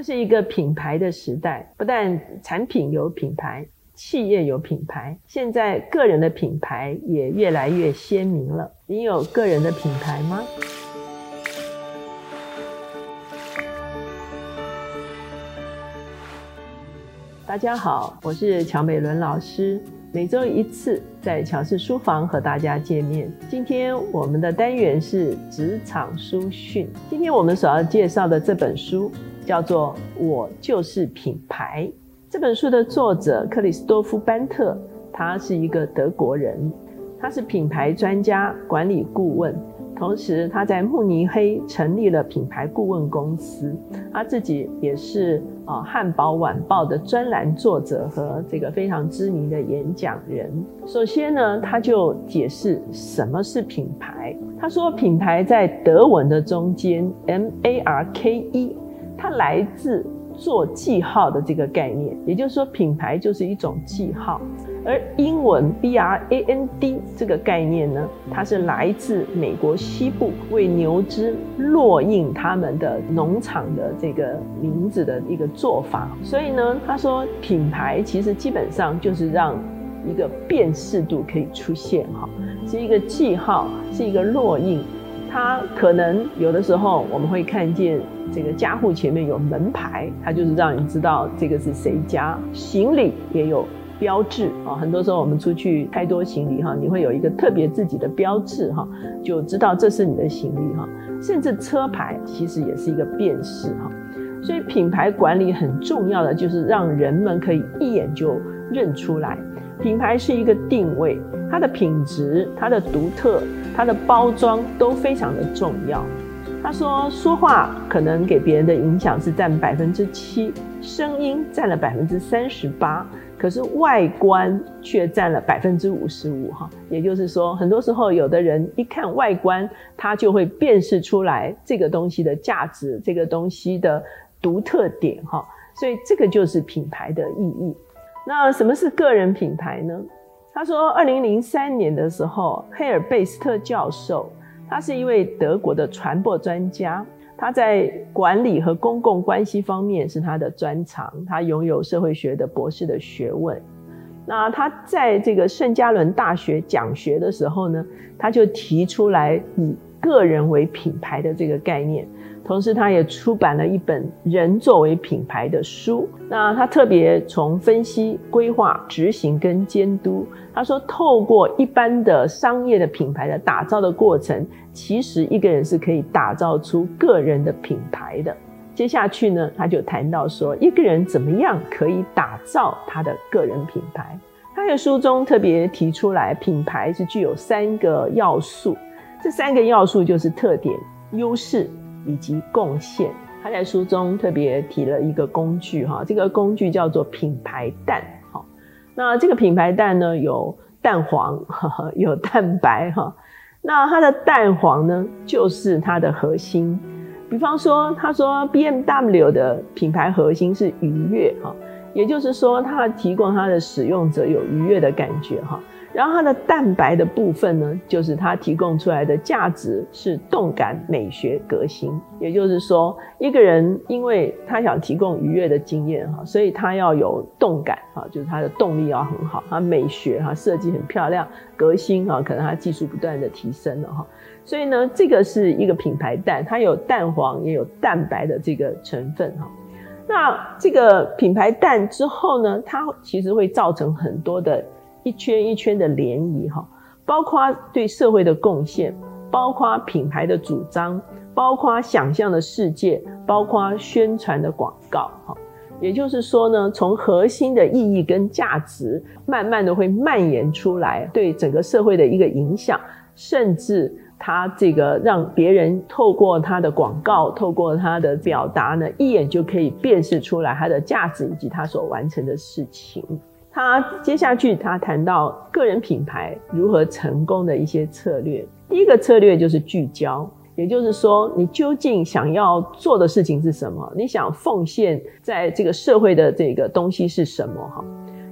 这是一个品牌的时代，不但产品有品牌，企业有品牌，现在个人的品牌也越来越鲜明了。你有个人的品牌吗？大家好，我是乔美伦老师。每周一次在乔氏书房和大家见面。今天我们的单元是职场书讯。今天我们所要介绍的这本书叫做《我就是品牌》。这本书的作者克里斯多夫·班特，他是一个德国人，他是品牌专家、管理顾问。同时，他在慕尼黑成立了品牌顾问公司。他自己也是啊《汉堡晚报》的专栏作者和这个非常知名的演讲人。首先呢，他就解释什么是品牌。他说，品牌在德文的中间，M A R K E，它来自做记号的这个概念，也就是说，品牌就是一种记号。而英文 B R A N D 这个概念呢，它是来自美国西部为牛只落印他们的农场的这个名字的一个做法。所以呢，他说品牌其实基本上就是让一个辨识度可以出现哈，是一个记号，是一个落印。它可能有的时候我们会看见这个家户前面有门牌，它就是让你知道这个是谁家。行李也有。标志啊，很多时候我们出去太多行李哈，你会有一个特别自己的标志哈，就知道这是你的行李哈。甚至车牌其实也是一个辨识哈，所以品牌管理很重要的就是让人们可以一眼就认出来，品牌是一个定位，它的品质、它的独特、它的包装都非常的重要。他说，说话可能给别人的影响是占百分之七，声音占了百分之三十八。可是外观却占了百分之五十五，哈，也就是说，很多时候有的人一看外观，他就会辨识出来这个东西的价值，这个东西的独特点，哈，所以这个就是品牌的意义。那什么是个人品牌呢？他说，二零零三年的时候，黑尔贝斯特教授，他是一位德国的传播专家。他在管理和公共关系方面是他的专长，他拥有社会学的博士的学问。那他在这个圣加伦大学讲学的时候呢，他就提出来以个人为品牌的这个概念。同时，他也出版了一本《人作为品牌》的书。那他特别从分析、规划、执行跟监督。他说，透过一般的商业的品牌的打造的过程，其实一个人是可以打造出个人的品牌的。接下去呢，他就谈到说，一个人怎么样可以打造他的个人品牌。他在书中特别提出来，品牌是具有三个要素，这三个要素就是特点、优势。以及贡献，他在书中特别提了一个工具哈，这个工具叫做品牌蛋哈。那这个品牌蛋呢，有蛋黄，有蛋白哈。那它的蛋黄呢，就是它的核心。比方说，他说 B M W 的品牌核心是愉悦哈，也就是说，它提供它的使用者有愉悦的感觉哈。然后它的蛋白的部分呢，就是它提供出来的价值是动感、美学、革新。也就是说，一个人因为他想提供愉悦的经验哈，所以他要有动感哈，就是他的动力要很好，他美学哈设计很漂亮，革新哈，可能他技术不断的提升了哈。所以呢，这个是一个品牌蛋，它有蛋黄也有蛋白的这个成分哈。那这个品牌蛋之后呢，它其实会造成很多的。一圈一圈的涟漪哈，包括对社会的贡献，包括品牌的主张，包括想象的世界，包括宣传的广告哈。也就是说呢，从核心的意义跟价值，慢慢的会蔓延出来，对整个社会的一个影响，甚至他这个让别人透过他的广告，透过他的表达呢，一眼就可以辨识出来他的价值以及他所完成的事情。他接下去，他谈到个人品牌如何成功的一些策略。第一个策略就是聚焦，也就是说，你究竟想要做的事情是什么？你想奉献在这个社会的这个东西是什么？哈。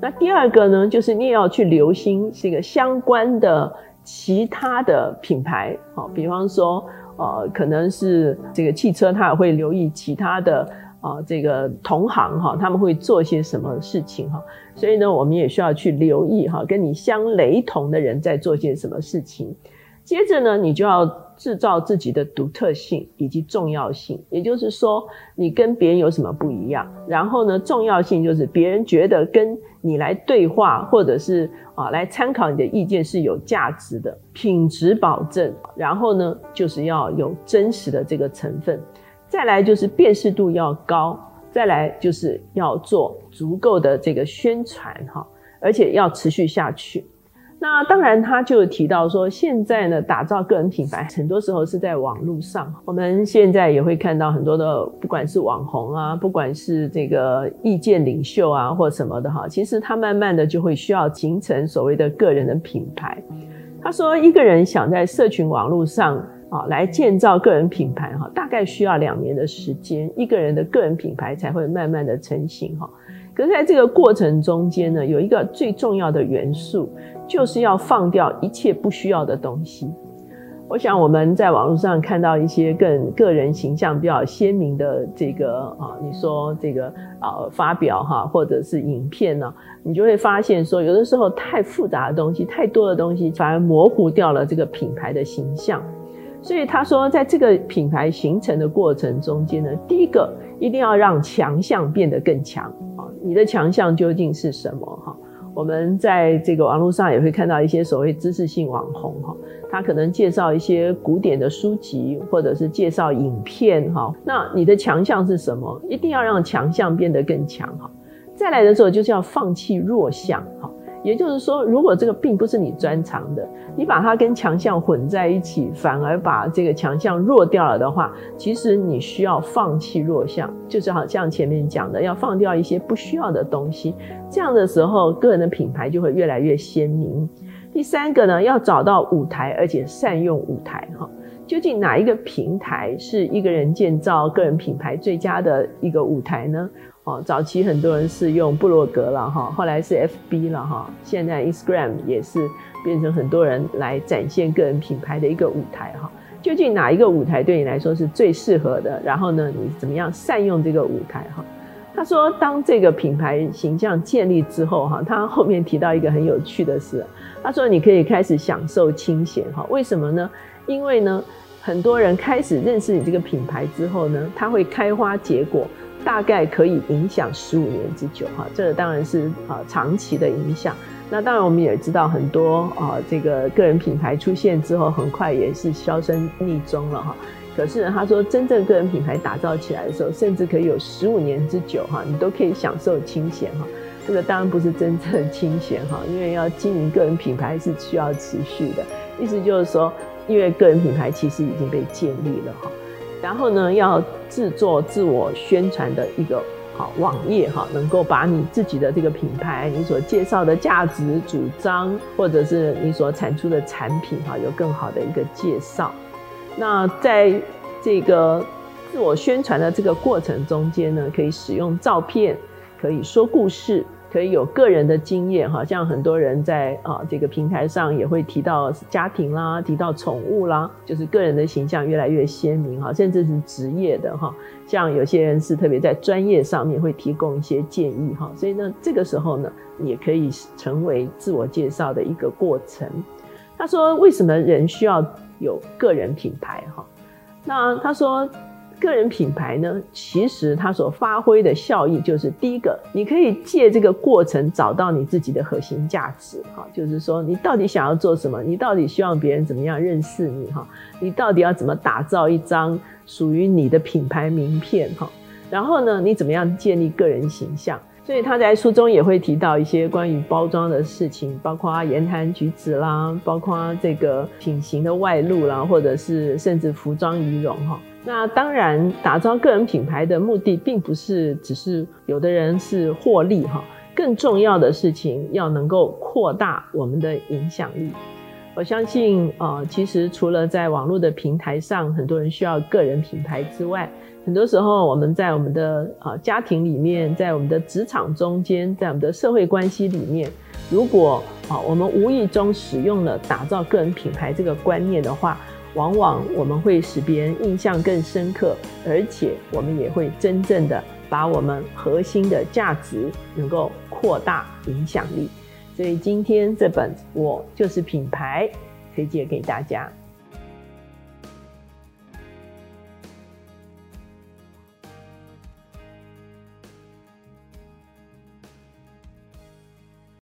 那第二个呢，就是你也要去留心这个相关的其他的品牌，好，比方说，呃，可能是这个汽车，他也会留意其他的。啊这个同行哈，他们会做些什么事情哈，所以呢，我们也需要去留意哈，跟你相雷同的人在做些什么事情。接着呢，你就要制造自己的独特性以及重要性，也就是说，你跟别人有什么不一样。然后呢，重要性就是别人觉得跟你来对话，或者是啊来参考你的意见是有价值的，品质保证。然后呢，就是要有真实的这个成分。再来就是辨识度要高，再来就是要做足够的这个宣传哈，而且要持续下去。那当然，他就提到说，现在呢，打造个人品牌，很多时候是在网络上。我们现在也会看到很多的，不管是网红啊，不管是这个意见领袖啊，或什么的哈，其实他慢慢的就会需要形成所谓的个人的品牌。他说，一个人想在社群网络上啊来建造个人品牌哈，大概需要两年的时间，一个人的个人品牌才会慢慢的成型哈。可是在这个过程中间呢，有一个最重要的元素。就是要放掉一切不需要的东西。我想我们在网络上看到一些更个人形象比较鲜明的这个啊，你说这个啊发表哈，或者是影片呢，你就会发现说，有的时候太复杂的东西、太多的东西，反而模糊掉了这个品牌的形象。所以他说，在这个品牌形成的过程中间呢，第一个一定要让强项变得更强啊，你的强项究竟是什么哈？我们在这个网络上也会看到一些所谓知识性网红哈，他可能介绍一些古典的书籍，或者是介绍影片哈。那你的强项是什么？一定要让强项变得更强哈。再来的时候就是要放弃弱项。也就是说，如果这个并不是你专长的，你把它跟强项混在一起，反而把这个强项弱掉了的话，其实你需要放弃弱项，就是好像前面讲的，要放掉一些不需要的东西。这样的时候，个人的品牌就会越来越鲜明。第三个呢，要找到舞台，而且善用舞台哈。究竟哪一个平台是一个人建造个人品牌最佳的一个舞台呢？哦，早期很多人是用部落格了哈，后来是 FB 了哈，现在 Instagram 也是变成很多人来展现个人品牌的一个舞台哈。究竟哪一个舞台对你来说是最适合的？然后呢，你怎么样善用这个舞台哈？他说，当这个品牌形象建立之后哈，他后面提到一个很有趣的事，他说你可以开始享受清闲哈。为什么呢？因为呢，很多人开始认识你这个品牌之后呢，它会开花结果。大概可以影响十五年之久，哈，这个当然是啊长期的影响。那当然我们也知道很多啊，这个个人品牌出现之后，很快也是销声匿踪了，哈。可是他说，真正个人品牌打造起来的时候，甚至可以有十五年之久，哈，你都可以享受清闲，哈。这个当然不是真正的清闲，哈，因为要经营个人品牌是需要持续的。意思就是说，因为个人品牌其实已经被建立了，哈。然后呢，要制作自我宣传的一个好网页哈，能够把你自己的这个品牌、你所介绍的价值主张，或者是你所产出的产品哈，有更好的一个介绍。那在这个自我宣传的这个过程中间呢，可以使用照片，可以说故事。可以有个人的经验，哈，像很多人在啊这个平台上也会提到家庭啦，提到宠物啦，就是个人的形象越来越鲜明，哈，甚至是职业的，哈，像有些人是特别在专业上面会提供一些建议，哈，所以呢，这个时候呢，也可以成为自我介绍的一个过程。他说，为什么人需要有个人品牌？哈，那他说。个人品牌呢，其实它所发挥的效益就是第一个，你可以借这个过程找到你自己的核心价值，哈，就是说你到底想要做什么，你到底希望别人怎么样认识你，哈，你到底要怎么打造一张属于你的品牌名片，哈，然后呢，你怎么样建立个人形象？所以他在书中也会提到一些关于包装的事情，包括言谈举止啦，包括这个品行的外露啦，或者是甚至服装仪容，哈。那当然，打造个人品牌的目的，并不是只是有的人是获利哈，更重要的事情要能够扩大我们的影响力。我相信，呃，其实除了在网络的平台上，很多人需要个人品牌之外，很多时候我们在我们的呃家庭里面，在我们的职场中间，在我们的社会关系里面，如果啊我们无意中使用了打造个人品牌这个观念的话，往往我们会使别人印象更深刻，而且我们也会真正的把我们核心的价值能够扩大影响力。所以今天这本《我就是品牌》推荐给大家。